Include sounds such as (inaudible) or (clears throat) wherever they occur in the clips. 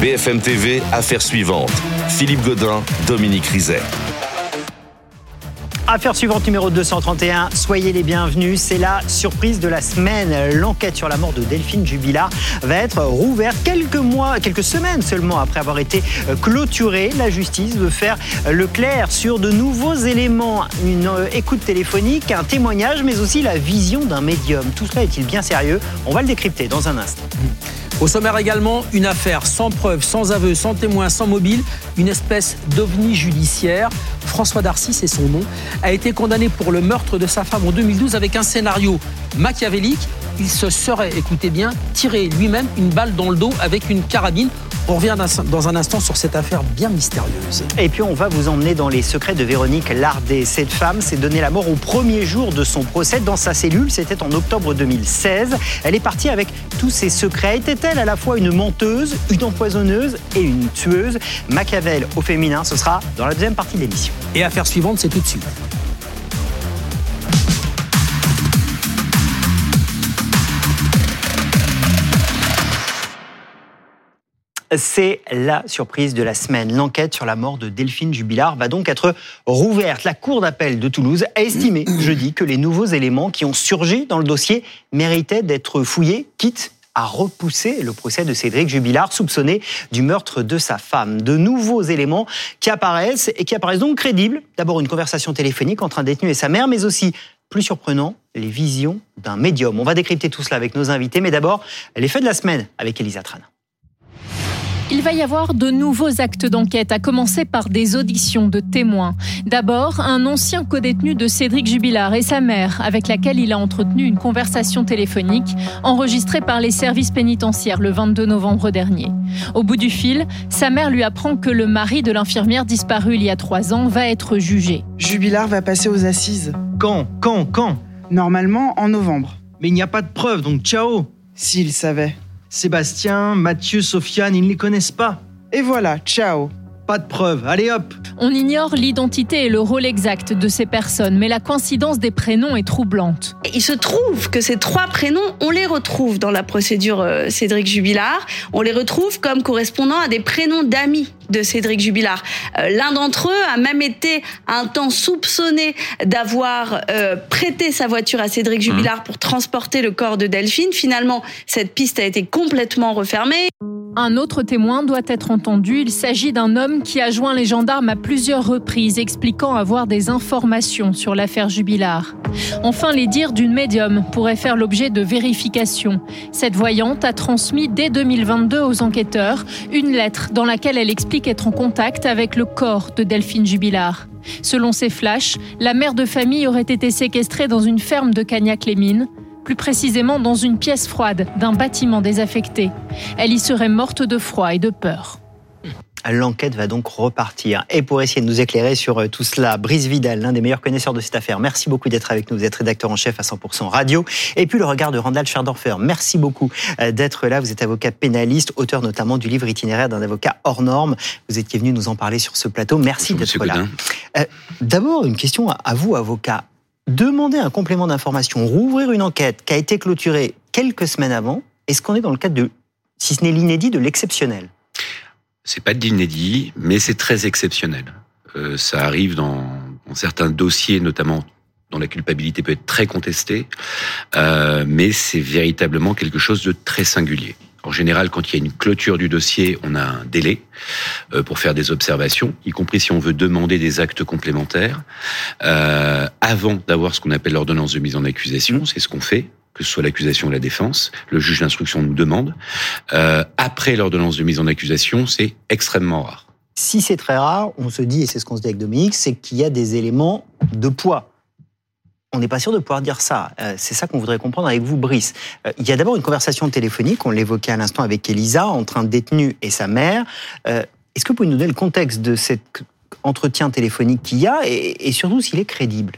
BFM TV, affaire suivante. Philippe Godin, Dominique Rizet. Affaire suivante numéro 231, soyez les bienvenus, c'est la surprise de la semaine. L'enquête sur la mort de Delphine Jubilard va être rouverte quelques mois, quelques semaines seulement après avoir été euh, clôturée. La justice veut faire euh, le clair sur de nouveaux éléments, une euh, écoute téléphonique, un témoignage, mais aussi la vision d'un médium. Tout cela est-il bien sérieux? On va le décrypter dans un instant. Au sommaire également, une affaire sans preuve, sans aveu, sans témoin, sans mobile, une espèce d'ovni judiciaire. François Darcy, c'est son nom, a été condamné pour le meurtre de sa femme en 2012 avec un scénario machiavélique. Il se serait, écoutez bien, tiré lui-même une balle dans le dos avec une carabine. On revient dans un instant sur cette affaire bien mystérieuse. Et puis on va vous emmener dans les secrets de Véronique Lardet. Cette femme s'est donné la mort au premier jour de son procès dans sa cellule. C'était en octobre 2016. Elle est partie avec tous ses secrets. Était-elle à la fois une menteuse, une empoisonneuse et une tueuse? Machiavel au féminin, ce sera dans la deuxième partie de l'émission. Et affaire suivante, c'est tout de suite. C'est la surprise de la semaine. L'enquête sur la mort de Delphine Jubilard va donc être rouverte. La Cour d'appel de Toulouse a estimé (clears throat) jeudi que les nouveaux éléments qui ont surgi dans le dossier méritaient d'être fouillés, quitte à repousser le procès de Cédric Jubilard, soupçonné du meurtre de sa femme. De nouveaux éléments qui apparaissent et qui apparaissent donc crédibles. D'abord une conversation téléphonique entre un détenu et sa mère, mais aussi, plus surprenant, les visions d'un médium. On va décrypter tout cela avec nos invités, mais d'abord, les faits de la semaine avec Elisa Tran. Il va y avoir de nouveaux actes d'enquête, à commencer par des auditions de témoins. D'abord, un ancien codétenu de Cédric Jubilard et sa mère, avec laquelle il a entretenu une conversation téléphonique enregistrée par les services pénitentiaires le 22 novembre dernier. Au bout du fil, sa mère lui apprend que le mari de l'infirmière disparue il y a trois ans va être jugé. Jubilard va passer aux assises. Quand Quand Quand? Normalement en novembre. Mais il n'y a pas de preuves, donc ciao S'il savait. Sébastien, Mathieu, Sofiane, ils ne les connaissent pas. Et voilà, ciao. Pas de preuves, allez hop On ignore l'identité et le rôle exact de ces personnes, mais la coïncidence des prénoms est troublante. Il se trouve que ces trois prénoms, on les retrouve dans la procédure euh, Cédric Jubilard. On les retrouve comme correspondant à des prénoms d'amis de Cédric Jubilard. Euh, L'un d'entre eux a même été un temps soupçonné d'avoir euh, prêté sa voiture à Cédric Jubilard pour transporter le corps de Delphine. Finalement, cette piste a été complètement refermée. Un autre témoin doit être entendu. Il s'agit d'un homme qui a joint les gendarmes à plusieurs reprises, expliquant avoir des informations sur l'affaire Jubilard. Enfin, les dires d'une médium pourraient faire l'objet de vérifications. Cette voyante a transmis dès 2022 aux enquêteurs une lettre dans laquelle elle explique être en contact avec le corps de Delphine Jubilard. Selon ces flashs, la mère de famille aurait été séquestrée dans une ferme de Cagnac-les-Mines plus précisément dans une pièce froide d'un bâtiment désaffecté. Elle y serait morte de froid et de peur. L'enquête va donc repartir. Et pour essayer de nous éclairer sur euh, tout cela, Brice Vidal, l'un des meilleurs connaisseurs de cette affaire, merci beaucoup d'être avec nous. Vous êtes rédacteur en chef à 100% Radio. Et puis le regard de Randall Scherdorfer, merci beaucoup euh, d'être là. Vous êtes avocat pénaliste, auteur notamment du livre itinéraire d'un avocat hors norme. Vous étiez venu nous en parler sur ce plateau. Merci d'être là. Euh, D'abord, une question à vous, avocat demander un complément d'information, rouvrir une enquête qui a été clôturée quelques semaines avant, est-ce qu'on est dans le cadre de, si ce n'est l'inédit, de l'exceptionnel? C'est pas de l'inédit, mais c'est très exceptionnel. Euh, ça arrive dans, certains dossiers, notamment dont la culpabilité peut être très contestée, euh, mais c'est véritablement quelque chose de très singulier. En général, quand il y a une clôture du dossier, on a un délai euh, pour faire des observations, y compris si on veut demander des actes complémentaires, euh, avant d'avoir ce qu'on appelle l'ordonnance de mise en accusation. C'est ce qu'on fait que ce soit l'accusation ou la défense. Le juge d'instruction nous demande. Euh, après l'ordonnance de mise en accusation, c'est extrêmement rare. Si c'est très rare, on se dit, et c'est ce qu'on se dit avec Dominique, c'est qu'il y a des éléments de poids on n'est pas sûr de pouvoir dire ça. Euh, c'est ça qu'on voudrait comprendre avec vous, Brice. Euh, il y a d'abord une conversation téléphonique, on l'évoquait à l'instant avec Elisa, entre un détenu et sa mère. Euh, est-ce que vous pouvez nous donner le contexte de cet entretien téléphonique qu'il y a et, et surtout s'il est crédible?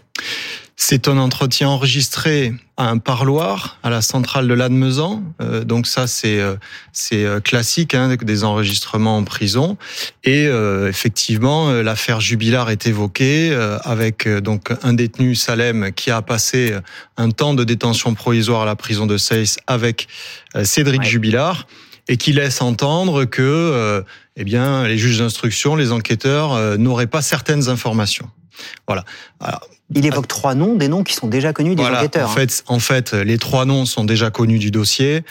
C'est un entretien enregistré à un parloir à la centrale de Lannemezan. Euh, donc ça, c'est euh, c'est euh, classique, hein, des enregistrements en prison. Et euh, effectivement, l'affaire Jubilard est évoquée avec donc un détenu Salem qui a passé un temps de détention provisoire à la prison de Seyss avec Cédric ouais. Jubilard. et qui laisse entendre que, euh, eh bien, les juges d'instruction, les enquêteurs euh, n'auraient pas certaines informations. Voilà. Alors, Il évoque trois noms, des noms qui sont déjà connus des voilà. enquêteurs. En hein. fait, en fait, les trois noms sont déjà connus du dossier.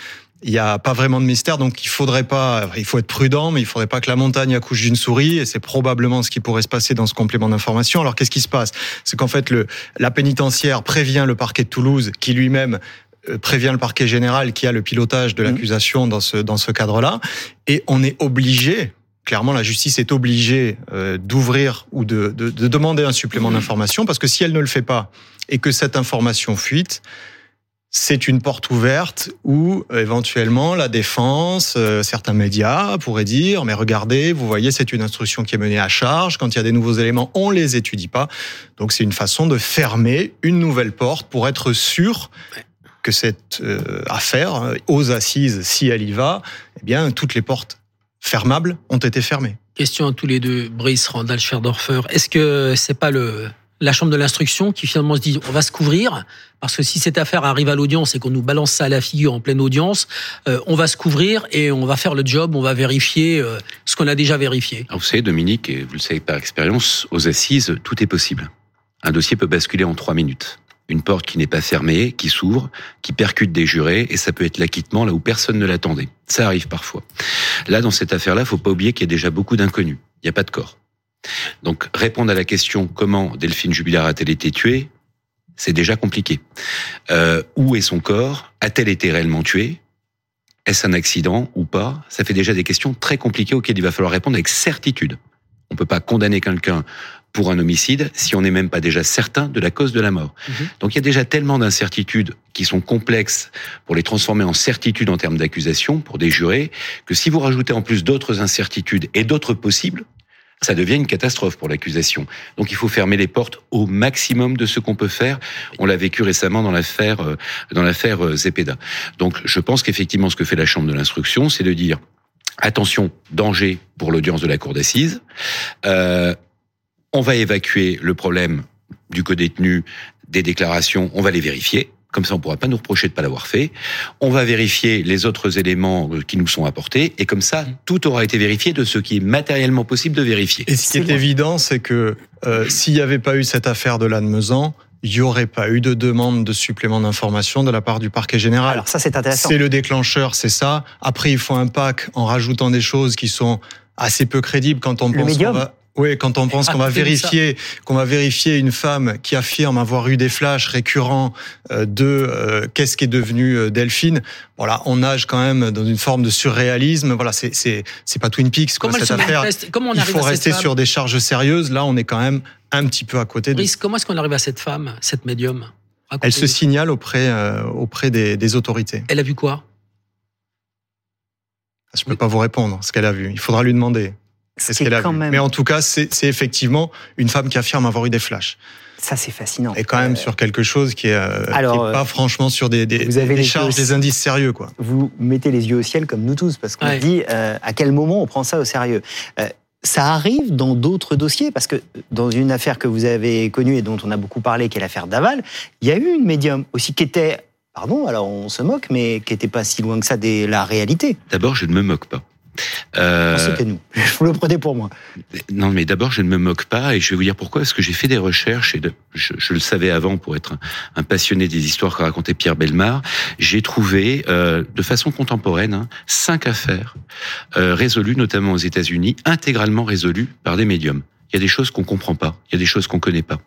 Il n'y a pas vraiment de mystère, donc il faudrait pas, il faut être prudent, mais il faudrait pas que la montagne accouche d'une souris, et c'est probablement ce qui pourrait se passer dans ce complément d'information. Alors qu'est-ce qui se passe? C'est qu'en fait, le, la pénitentiaire prévient le parquet de Toulouse, qui lui-même euh, prévient le parquet général, qui a le pilotage de Mhm. l'accusation dans ce dans ce cadre-là, et on est obligé. Clairement, la justice est obligée euh, d'ouvrir ou de, de, de demander un supplément d'information parce que si elle ne le fait pas et que cette information fuite, c'est une porte ouverte où euh, éventuellement la défense, euh, certains médias pourraient dire mais regardez, vous voyez, c'est une instruction qui est menée à charge. Quand il y a des nouveaux éléments, on les étudie pas. Donc c'est une façon de fermer une nouvelle porte pour être sûr que cette euh, affaire aux assises, si elle y va, eh bien toutes les portes fermables ont été fermées. Question à tous les deux, Brice, Randall, Scherdorfer. Est-ce que c'est pas le la chambre de l'instruction qui finalement se dit on va se couvrir? Parce que si cette affaire arrive à l'audience et qu'on nous balance ça à la figure en pleine audience, euh, on va se couvrir et on va faire le job, on va vérifier euh, ce qu'on a déjà vérifié. Alors, vous savez, Dominique, et vous le savez par expérience, aux assises, tout est possible. Un dossier peut basculer en trois minutes. Une porte qui n'est pas fermée, qui s'ouvre, qui percute des jurés, et ça peut être l'acquittement là où personne ne l'attendait. Ça arrive parfois. Là, dans cette affaire-là, faut pas oublier qu'il y a déjà beaucoup d'inconnus. Il n'y a pas de corps. Donc, répondre à la question comment Delphine Jubilard a-t-elle été tuée, c'est déjà compliqué. Euh, où est son corps A-t-elle été réellement tuée Est-ce un accident ou pas Ça fait déjà des questions très compliquées auxquelles il va falloir répondre avec certitude. On peut pas condamner quelqu'un pour un homicide si on n'est même pas déjà certain de la cause de la mort. Mhm. Donc il y a déjà tellement d'incertitudes qui sont complexes pour les transformer en certitudes en termes d'accusation pour des jurés que si vous rajoutez en plus d'autres incertitudes et d'autres possibles, ça devient une catastrophe pour l'accusation. Donc il faut fermer les portes au maximum de ce qu'on peut faire. On l'a vécu récemment dans l'affaire euh, dans l'affaire euh, Zepeda. Donc je pense qu'effectivement ce que fait la chambre de l'instruction, c'est de dire attention, danger pour l'audience de la cour d'assises. Euh, on va évacuer le problème du codétenu, des déclarations, on va les vérifier. Comme ça, on pourra pas nous reprocher de pas l'avoir fait. On va vérifier les autres éléments euh, qui nous sont apportés, et comme ça, tout aura été vérifié de ce qui est matériellement possible de vérifier. Et ce qui est évident, c'est que euh, s'il n'y avait pas eu cette affaire de Lannemezan, il n'y aurait pas eu de demande de supplément d'information de la part du parquet général. Alors ça, c'est intéressant. C'est le déclencheur, c'est ça. Après, il faut un pack en rajoutant des choses qui sont assez peu crédibles quand on Le pense médium va... Oui, quand on pense qu'on va vérifier, qu'on va vérifier une femme qui affirme avoir eu des flashs récurrents euh, de euh, qu'est-ce qui est devenu euh, Delphine. Voilà, on nage quand même dans une forme de surréalisme. Voilà, c'est c'est c'est pas Twin Peaks quoi Comment cette affaire. manifeste? Comment on Il faut rester sur des charges sérieuses. Là, on est quand même un petit peu à côté de. Brice, comment est-ce qu'on arrive à cette femme, cette médium? Elle se signale auprès euh, auprès des, des autorités. Elle a vu quoi? Je peux pas vous répondre ce qu'elle a vu. Il faudra lui demander. Ce ce qui est qu'elle a quand vu. même, Mais en tout cas, c'est effectivement une femme qui affirme avoir eu des flashs. ça c'est fascinant. Et quand même Euh, sur quelque chose qui est, euh, alors, qui est pas euh, franchement sur des, des, vous avez des charges, des indices sérieux, quoi. vous mettez les yeux au ciel comme nous tous, parce qu'on Ouais. se dit euh, à quel moment on prend ça au sérieux. Euh, ça arrive dans d'autres dossiers, parce que dans une affaire que vous avez connue et dont on a beaucoup parlé, qui est l'affaire Daval, il y a eu une médium aussi qui était, pardon, alors on se moque, mais qui n'était pas si loin que ça de la réalité. D'abord, je ne me moque pas. Euh, nous. (laughs) Vous le prenez pour moi. Non, mais d'abord, je ne me moque pas et je vais vous dire pourquoi. Parce que j'ai fait des recherches et de- je, je le savais avant pour être un, un passionné des histoires que racontait Pierre Belmar. J'ai trouvé, euh, de façon contemporaine, hein, cinq affaires euh, résolues, notamment aux États-Unis, intégralement résolues par des médiums. Il y a des choses qu'on comprend pas, il y a des choses qu'on connaît pas.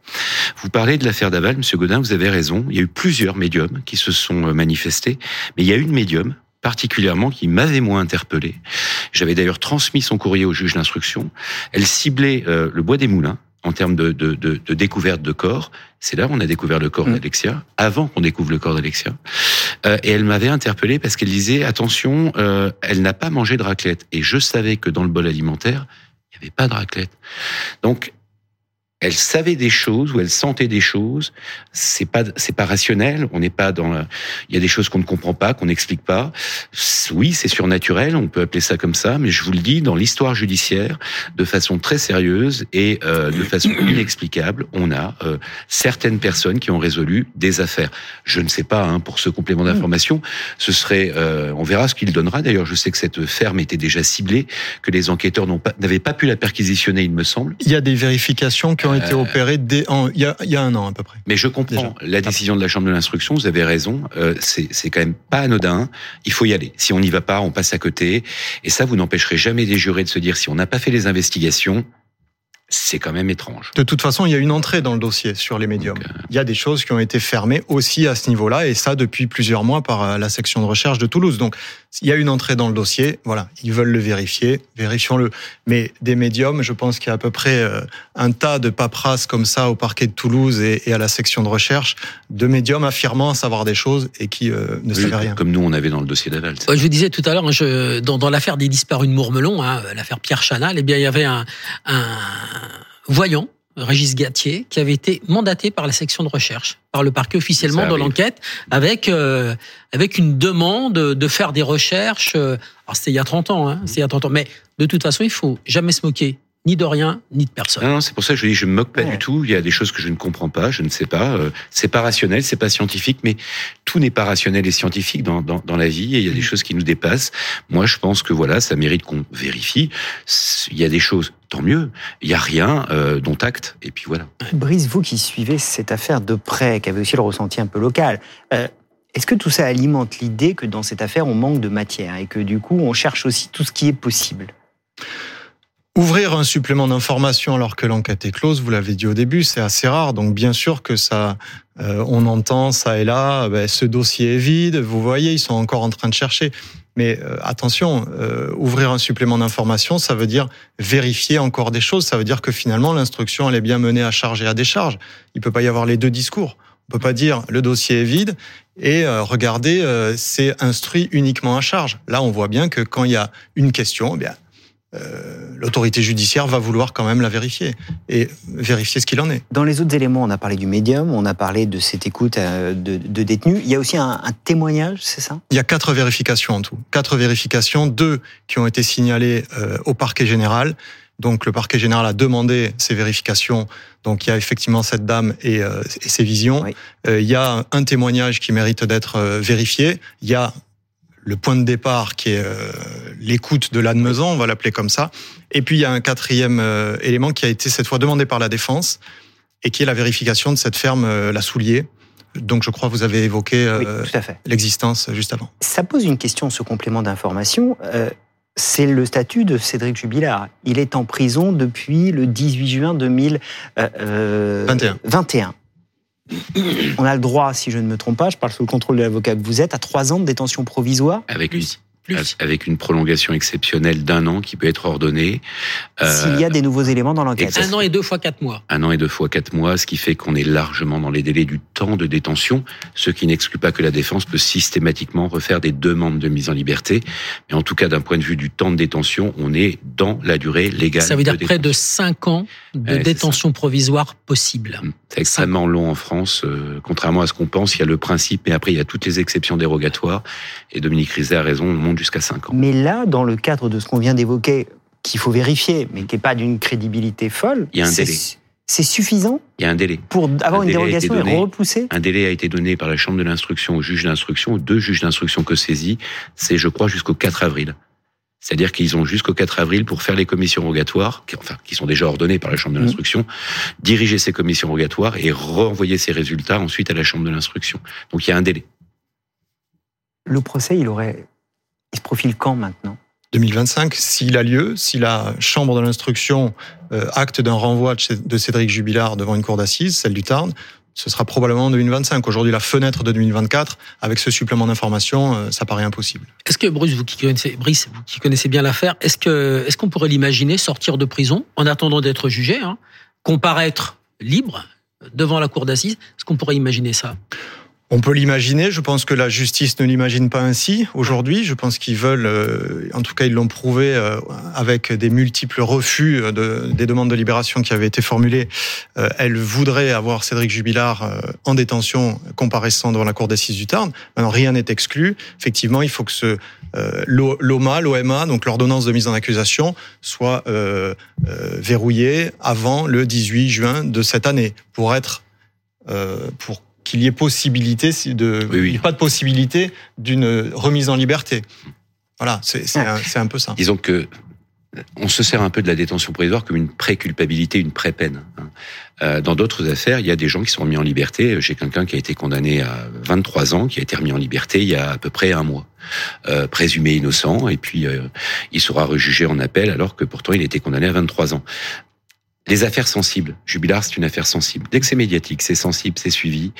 Vous parlez de l'affaire Daval, Monsieur Godin, vous avez raison. Il y a eu plusieurs médiums qui se sont euh, manifestés, mais il y a une médium particulièrement qui m'avait moins interpellé. J'avais d'ailleurs transmis son courrier au juge d'instruction. Elle ciblait euh, le bois des moulins en termes de, de, de, de découverte de corps. C'est là où on a découvert le corps Mm. d'Alexia, avant qu'on découvre le corps d'Alexia. Euh, et elle m'avait interpellé parce qu'elle disait, attention, euh, elle n'a pas mangé de raclette. Et je savais que dans le bol alimentaire, il n'y avait pas de raclette. Donc, elle savait des choses ou elle sentait des choses. C'est pas c'est pas rationnel. On n'est pas dans. La... Il y a des choses qu'on ne comprend pas, qu'on n'explique pas. Oui, c'est surnaturel. On peut appeler ça comme ça, mais je vous le dis, dans l'histoire judiciaire, de façon très sérieuse et euh, de façon (clears throat) inexplicable, on a euh, certaines personnes qui ont résolu des affaires. Je ne sais pas hein, pour ce complément d'information. Ce serait, euh, on verra ce qu'il donnera. D'ailleurs, je sais que cette ferme était déjà ciblée, que les enquêteurs n'avaient pas, pas pu la perquisitionner, il me semble. Il y a des vérifications qui ont été euh, dès en, il, y a, il y a un an à peu près. Mais je comprends la décision de la Chambre de l'instruction. Vous avez raison. Euh, c'est quand même pas anodin. Il faut y aller. Si on n'y va pas, on passe à côté. Et ça, vous n'empêcherez jamais des jurés de se dire si on n'a pas fait les investigations, c'est quand même étrange. De toute façon, il y a une entrée dans le dossier sur les médiums. Euh, il y a des choses qui ont été fermées aussi à ce niveau-là, et ça depuis plusieurs mois par euh, la section de recherche de Toulouse. Donc, il y a une entrée dans le dossier, voilà, ils veulent le vérifier, vérifions-le. Mais des médiums, je pense qu'il y a à peu près euh, un tas de paperasses comme ça au parquet de Toulouse et, à la section de recherche, de médiums affirmant savoir des choses et qui ne savaient rien. Comme nous, on avait dans le dossier d'Aval. je vous disais tout à l'heure, hein, dans, dans l'affaire des disparus de Mourmelon, hein, l'affaire Pierre Chanal, eh bien, il y avait un, un voyant, Régis Gatier, qui avait été mandaté par la section de recherche, par le parquet officiellement dans l'enquête, avec euh, avec une demande de faire des recherches. Euh, alors c'était il y a 30 ans, hein, c'est il y a 30 ans, mais de toute façon, il faut jamais se moquer ni de rien, ni de personne. Non, c'est pour ça que je dis, je me moque pas du tout. Il y a des choses que je ne comprends pas, je ne sais pas. Euh, c'est pas rationnel, c'est pas scientifique, mais tout n'est pas rationnel et scientifique dans, dans, dans, la vie. Et il y a des mm. choses qui nous dépassent. Moi, je pense que voilà, ça mérite qu'on vérifie. Il y a des choses, tant mieux. Il y a rien euh, dont acte. Et puis voilà. Brice, vous qui suivez cette affaire de près, qui avez aussi le ressenti un peu local. Euh, est-ce que tout ça alimente l'idée que dans cette affaire, on manque de matière et que du coup, on cherche aussi tout ce qui est possible? Ouvrir un supplément d'information alors que l'enquête est close, vous l'avez dit au début, c'est assez rare. Donc bien sûr que ça, euh, on entend ça et là, ben, ce dossier est vide. Vous voyez, ils sont encore en train de chercher. Mais euh, attention, euh, ouvrir un supplément d'information, ça veut dire vérifier encore des choses. Ça veut dire que finalement l'instruction elle est bien menée à charge et à décharge. Il peut pas y avoir les deux discours. On peut pas dire le dossier est vide et regardez, c'est instruit uniquement à charge. Là, on voit bien que quand il y a une question, eh bien euh, l'autorité judiciaire va vouloir quand même la vérifier et vérifier ce qu'il en est. Dans les autres éléments, on a parlé du médium, on a parlé de cette écoute euh, de, détenus. Il y a aussi un, témoignage, c'est ça? Il y a quatre vérifications en tout. Quatre vérifications, deux qui ont été signalées euh, au parquet général. Donc le parquet général a demandé ces vérifications. Donc il y a effectivement cette dame et, ses visions. il y a un témoignage qui mérite d'être vérifié. Il y a le point de départ qui est euh, l'écoute de l'admesan, on va l'appeler comme ça. Et puis il y a un quatrième euh, élément qui a été cette fois demandé par la défense et qui est la vérification de cette ferme euh, La Soulier. Donc je crois que vous avez évoqué l'existence juste avant. Ça pose une question, ce complément d'information. c'est le statut de Cédric Jubilard. Il est en prison depuis le 18 juin 2021. On a le droit, si je ne me trompe pas, je parle sous le contrôle de l'avocat que vous êtes, à trois ans de détention provisoire. Avec lui. Avec une prolongation exceptionnelle d'un an qui peut être ordonnée. Euh, S'il y a des nouveaux éléments dans l'enquête. Un an et deux fois quatre mois. Un an et deux fois quatre mois, ce qui fait qu'on est largement dans les délais du temps de détention, ce qui n'exclut pas que la défense peut systématiquement refaire des demandes de mise en liberté. Mais en tout cas, d'un point de vue du temps de détention, on est dans la durée légale. Ça veut dire près de cinq ans de détention provisoire possible. Hum, c'est extrêmement long en France. Euh, contrairement à ce qu'on pense, il y a le principe, mais après, il y a toutes les exceptions dérogatoires. Et Dominique Rizet a raison, jusqu'à 5 ans. Mais là, dans le cadre de ce qu'on vient d'évoquer, qu'il faut vérifier, mais qui n'est pas d'une crédibilité folle, il y a un délai. C'est suffisant Il y a un délai. Pour avoir une dérogation et repousser Un délai a été donné par la Chambre de l'instruction au juge d'instruction, aux deux juges d'instruction que saisit. C'est, je crois, jusqu'au 4 avril. C'est-à-dire qu'ils ont jusqu'au 4 avril pour faire les commissions rogatoires, qui, enfin, qui sont déjà ordonnées par la Chambre de mmh. l'instruction, diriger ces commissions rogatoires et renvoyer ces résultats ensuite à la Chambre de l'instruction. Donc il y a un délai. Le procès, il aurait il se profile quand maintenant? 2025, s'il a lieu, si la Chambre de l'instruction euh, acte d'un renvoi de Cédric Jubilard devant une cour d'assises, celle du Tarn, ce sera probablement en 2025. Aujourd'hui, la fenêtre de 2024, avec ce supplément d'information, euh, ça paraît impossible. Est-ce que Bruce, vous qui connaissez, Brice, vous qui connaissez bien l'affaire, est-ce que est-ce qu'on pourrait l'imaginer sortir de prison en attendant d'être jugé, hein, comparaître libre devant la cour d'assises? Est-ce qu'on pourrait imaginer ça? On peut l'imaginer. Je pense que la justice ne l'imagine pas ainsi aujourd'hui. Je pense qu'ils veulent, euh, en tout cas, ils l'ont prouvé euh, avec des multiples refus de, des demandes de libération qui avaient été formulées. Euh, elle voudrait avoir Cédric Jubilard en détention, comparaissant devant la cour d'assises du Tarn. Maintenant, rien n'est exclu. Effectivement, il faut que ce l'OMA, l'OMA, donc l'ordonnance de mise en accusation, soit verrouillée avant le 18 juin de cette année pour être pour qu'il y ait possibilité de, Oui, oui. il y ait pas de possibilité d'une remise en liberté. Voilà, c'est un, peu ça. Disons que on se sert un peu de la détention provisoire comme une pré-culpabilité, une pré-peine. hein. Euh, Dans d'autres affaires, il y a des gens qui sont remis en liberté. J'ai quelqu'un qui a été condamné à 23 ans, qui a été remis en liberté il y a à peu près un mois, euh, présumé innocent, et puis euh, il sera rejugé en appel alors que pourtant il était condamné à 23 ans. Les affaires sensibles, Jubilard, c'est une affaire sensible. Dès que c'est médiatique, c'est sensible, c'est suivi,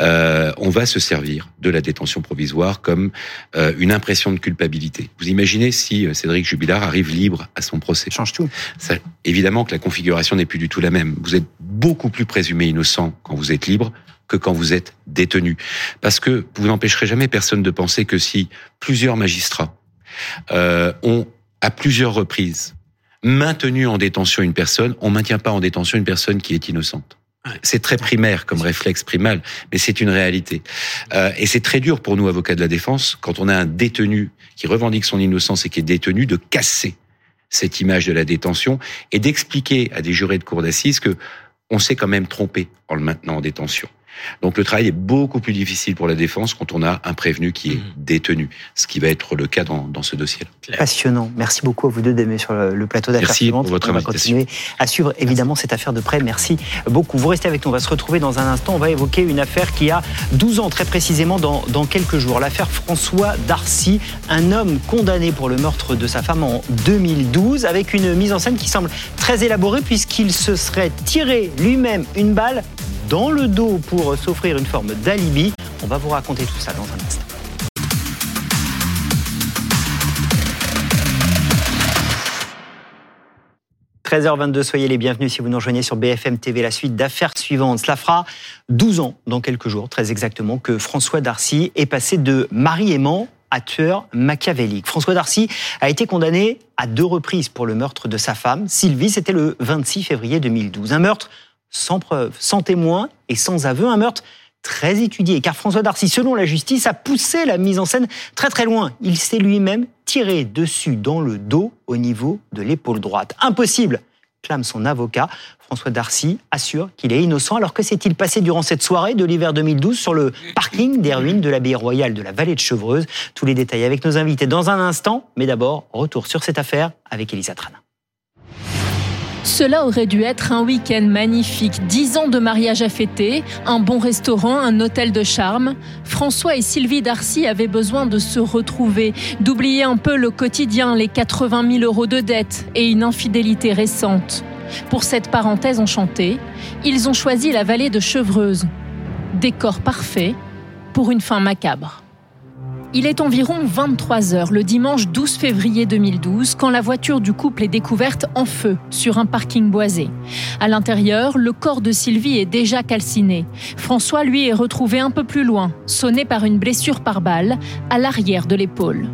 euh, on va se servir de la détention provisoire comme euh, une impression de culpabilité. Vous imaginez si euh, Cédric Jubilard arrive libre à son procès Change tout. ça, évidemment que la configuration n'est plus du tout la même. Vous êtes beaucoup plus présumé innocent quand vous êtes libre que quand vous êtes détenu. Parce que vous n'empêcherez jamais personne de penser que si plusieurs magistrats euh, ont, à plusieurs reprises, maintenu en détention une personne, on maintient pas en détention une personne qui est innocente. C'est très primaire comme réflexe primal, mais c'est une réalité. Euh, et c'est très dur pour nous, avocats de la défense, quand on a un détenu qui revendique son innocence et qui est détenu, de casser cette image de la détention et d'expliquer à des jurés de cour d'assises que on s'est quand même trompé en le maintenant en détention. Donc le travail est beaucoup plus difficile pour la défense quand on a un prévenu qui est détenu, ce qui va être le cas dans, dans ce dossier-là. Passionnant. Merci beaucoup à vous deux d'aimer sur le, le plateau d'affaires Merci suivantes. pour votre On va invitation. continuer à suivre évidemment cette affaire de près. Merci beaucoup. Vous restez avec nous. On va se retrouver dans un instant. On va évoquer une affaire qui a 12 ans très précisément dans, dans quelques jours. L'affaire François Darcy, un homme condamné pour le meurtre de sa femme en 2012 avec une mise en scène qui semble très élaborée puisqu'il se serait tiré lui-même une balle dans le dos pour s'offrir une forme d'alibi. On va vous raconter tout ça dans un instant. 13h22, soyez les bienvenus si vous nous rejoignez sur BFM TV, la suite d'affaires suivantes. Cela fera 12 ans, dans quelques jours, très exactement, que François Darcy est passé de mari aimant à tueur machiavélique. François Darcy a été condamné à deux reprises pour le meurtre de sa femme, Sylvie, c'était le 26 février 2012. Un meurtre sans preuve, sans témoin et sans aveu, un meurtre très étudié, car François Darcy, selon la justice, a poussé la mise en scène très très loin. Il s'est lui-même tiré dessus dans le dos au niveau de l'épaule droite. Impossible, clame son avocat. François Darcy assure qu'il est innocent. Alors que s'est-il passé durant cette soirée de l'hiver 2012 sur le parking des ruines de l'abbaye royale de la vallée de Chevreuse? Tous les détails avec nos invités dans un instant. Mais d'abord, retour sur cette affaire avec Elisa Trana. Cela aurait dû être un week-end magnifique. Dix ans de mariage à fêter, un bon restaurant, un hôtel de charme. François et Sylvie Darcy avaient besoin de se retrouver, d'oublier un peu le quotidien, les 80 000 euros de dettes et une infidélité récente. Pour cette parenthèse enchantée, ils ont choisi la vallée de Chevreuse. Décor parfait pour une fin macabre. Il est environ 23 heures le dimanche 12 février 2012 quand la voiture du couple est découverte en feu sur un parking boisé. À l'intérieur, le corps de Sylvie est déjà calciné. François, lui, est retrouvé un peu plus loin, sonné par une blessure par balle à l'arrière de l'épaule.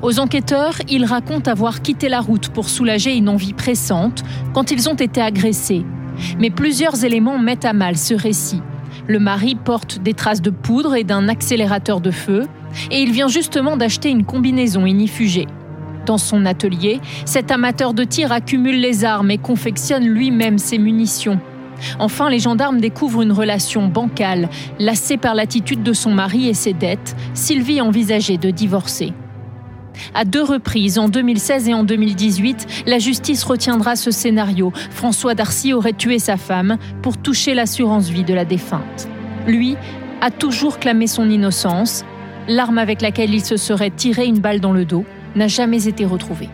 Aux enquêteurs, il raconte avoir quitté la route pour soulager une envie pressante quand ils ont été agressés. Mais plusieurs éléments mettent à mal ce récit. Le mari porte des traces de poudre et d'un accélérateur de feu, et il vient justement d'acheter une combinaison inifugée. Dans son atelier, cet amateur de tir accumule les armes et confectionne lui-même ses munitions. Enfin, les gendarmes découvrent une relation bancale. Lassée par l'attitude de son mari et ses dettes, Sylvie envisageait de divorcer. À deux reprises, en 2016 et en 2018, la justice retiendra ce scénario. François Darcy aurait tué sa femme pour toucher l'assurance vie de la défunte. Lui a toujours clamé son innocence. L'arme avec laquelle il se serait tiré une balle dans le dos n'a jamais été retrouvée.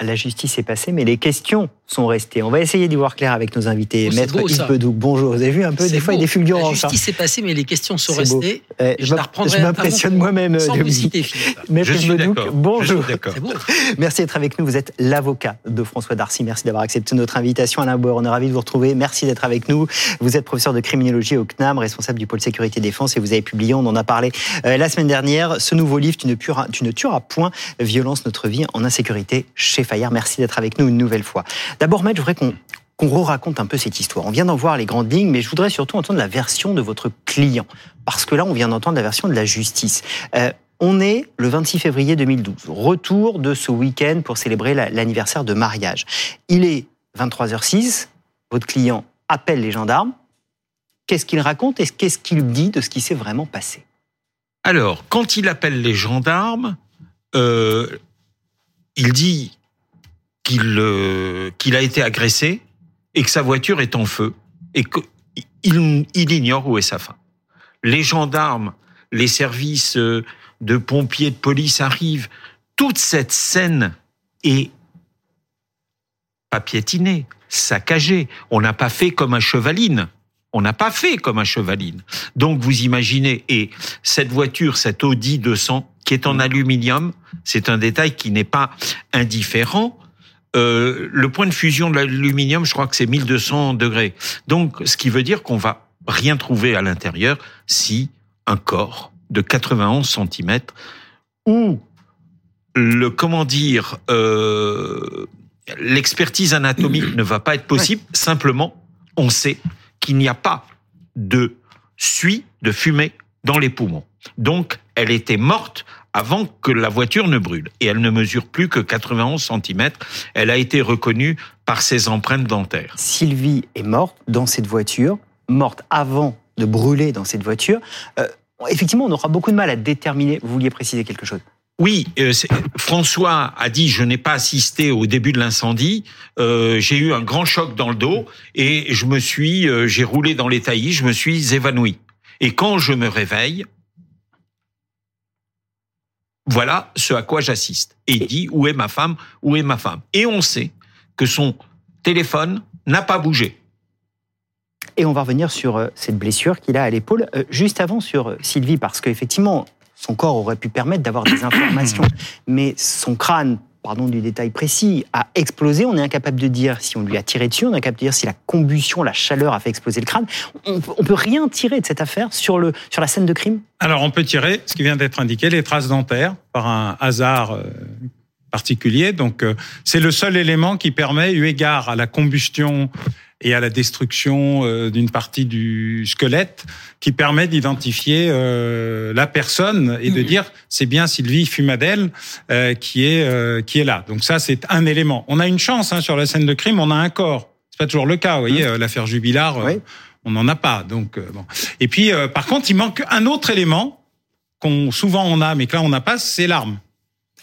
La justice est passée, mais les questions sont restés. On va essayer d'y voir clair avec nos invités. Oh, Maître beau, Yves bonjour. Vous avez vu un peu, des fois, il y a des fulgurances. La hein. justice est passée, mais les questions sont restées. Euh, Je je m'impressionne moi-même, Dominique. Maître d'accord. bonjour. Beau. Merci d'être avec nous. Vous êtes l'avocat de François Darcy. Merci d'avoir accepté notre invitation. Alain Bauer, on est ravi de vous retrouver. Merci d'être avec nous. Vous êtes professeur de criminologie au CNAM, responsable du pôle sécurité défense et vous avez publié, on en a parlé euh, la semaine dernière, ce nouveau livre, Tu ne, tueras, tu ne tueras point, violence, notre vie en insécurité chez Fayard. Merci d'être avec nous une nouvelle fois. D'abord, Maître, je voudrais qu'on re-raconte un peu cette histoire. On vient d'en voir les grandes lignes, mais je voudrais surtout entendre la version de votre client. Parce que là, on vient d'entendre la version de la justice. Euh, on est le 26 février 2012, retour de ce week-end pour célébrer la- l'anniversaire de mariage. Il est 23h06, votre client appelle les gendarmes. Qu'est-ce qu'il raconte et qu'est-ce qu'il dit de ce qui s'est vraiment passé? Alors, quand il appelle les gendarmes, euh, il dit qu'il euh, qu'il a été agressé et que sa voiture est en feu et qu'il il ignore où est sa femme. Les gendarmes, les services euh, de pompiers, de police arrivent. Toute cette scène est pas piétinée, saccagée. On n'a pas fait comme un chevaline. On n'a pas fait comme un chevaline. Donc vous imaginez, et cette voiture, cette Audi 200, qui est en aluminium, c'est un détail qui n'est pas indifférent. Euh, le point de fusion de l'aluminium, je crois que c'est 1200 degrés. Donc, ce qui veut dire qu'on va rien trouver à l'intérieur si un corps de 91 cm ou le comment dire euh, l'expertise anatomique ne va pas être possible. Simplement, on sait qu'il n'y a pas de suie de fumée dans les poumons. Donc, elle était morte avant que la voiture ne brûle. Et elle ne mesure plus que 91 cm. Elle a été reconnue par ses empreintes dentaires. Sylvie est morte dans cette voiture, morte avant de brûler dans cette voiture. Euh, effectivement, on aura beaucoup de mal à déterminer. Vous vouliez préciser quelque chose? Oui, euh, François a dit je n'ai pas assisté au début de l'incendie. Euh, j'ai eu un grand choc dans le dos et je me suis, euh, j'ai roulé dans les taillis, je me suis évanoui. Et quand je me réveille, voilà ce à quoi j'assiste. Et il dit où est ma femme, où est ma femme? Et on sait que son téléphone n'a pas bougé. Et on va revenir sur euh, cette blessure qu'il a à l'épaule. Euh, juste avant sur Sylvie, parce qu'effectivement, son corps aurait pu permettre d'avoir des (coughs) informations, mais son crâne, pardon du détail précis, a explosé. On est incapable de dire si on lui a tiré dessus, on est incapable de dire si la combustion, la chaleur a fait exploser le crâne. On, ne peut rien tirer de cette affaire sur, le, sur la scène de crime? Alors on peut tirer ce qui vient d'être indiqué, les traces dentaires, par un hasard euh, particulier. Donc euh, c'est le seul élément qui permet, eu égard à la combustion et à la destruction euh, d'une partie du squelette qui permet d'identifier euh, la personne et de dire c'est bien Sylvie Fumadel euh, qui est euh, qui est là. Donc ça c'est un élément. On a une chance hein, sur la scène de crime, on a un corps. C'est pas toujours le cas, vous voyez, euh, l'affaire Jubilard, euh, Oui. on n'en a pas. Donc bon. Et puis euh, par contre, il manque un autre élément qu'on souvent on a, mais que là on n'a pas, c'est l'arme.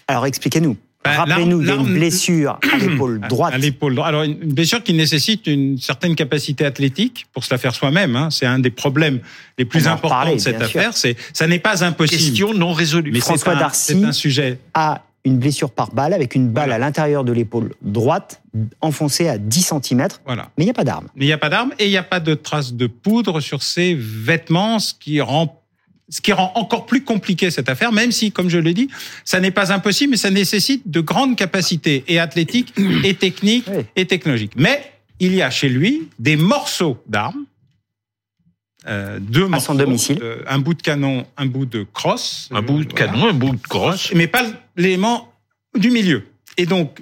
Alors expliquez-nous. Ben, Rappelez-nous, il y a l'arme- une blessure à (clears throat) l'épaule droite. À l'épaule droite. Alors, une blessure qui nécessite une certaine capacité athlétique pour se la faire soi-même. Hein. C'est un des problèmes les plus importants de cette affaire. C'est, ça n'est pas impossible. Question non résolue. mais c'est François un, Darcy. un sujet. a une blessure par balle avec une balle à l'intérieur de l'épaule droite enfoncée à 10 cm, Voilà. mais il n'y a pas d'arme. Mais il n'y a pas d'arme et il n'y a pas de traces de poudre sur ses vêtements, ce qui rend ce qui rend encore plus compliqué cette affaire, même si, comme je l'ai dit, ça n'est pas impossible, mais ça nécessite de grandes capacités et athlétiques, et techniques, Oui. et technologiques. Mais il y a chez lui des morceaux d'armes, euh, deux À son morceaux, domicile. euh, un bout de canon, un bout de crosse, Un bout de voilà. canon, un bout de crosse. mais pas l'élément du milieu. Et donc,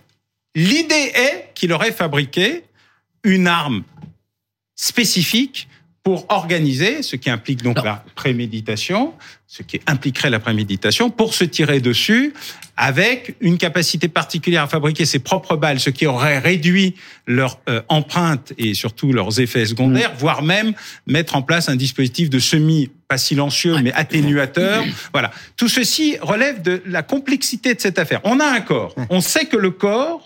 l'idée est qu'il aurait fabriqué une arme spécifique pour organiser, ce qui implique donc Non. la préméditation, ce qui impliquerait la préméditation, pour se tirer dessus avec une capacité particulière à fabriquer ses propres balles, ce qui aurait réduit leur euh, empreinte et surtout leurs effets secondaires, voire même mettre en place un dispositif de semi, pas silencieux, mais atténuateur. Voilà. Tout ceci relève de la complexité de cette affaire. On a un corps. On sait que le corps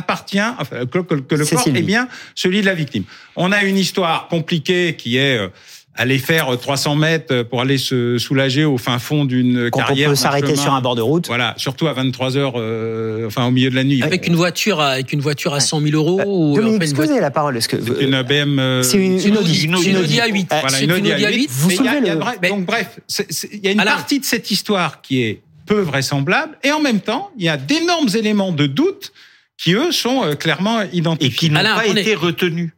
appartient, enfin, que, le corps est bien celui de la victime. On a une histoire compliquée qui est euh, aller faire 300 mètres pour aller se soulager au fin fond d'une carrière. on peut s'arrêter sur un bord de route. Voilà, surtout à 23 heures, euh, enfin au milieu de la nuit. Avec une voiture, à- avec une voiture à 100 000 euros ou Dominique, enfin, est-ce une la parole Est-ce que C'est une BM. euh, C'est une, une Audi. une Audi. une Audi A8. Euh, Voilà, C'est une Audi A8. Vous y a- y le- bref- Donc bref, il y a une partie de cette histoire qui est peu vraisemblable, et en même temps, il y a d'énormes éléments de doute qui eux sont euh, clairement identifiés. Et qui n'ont pas été retenus.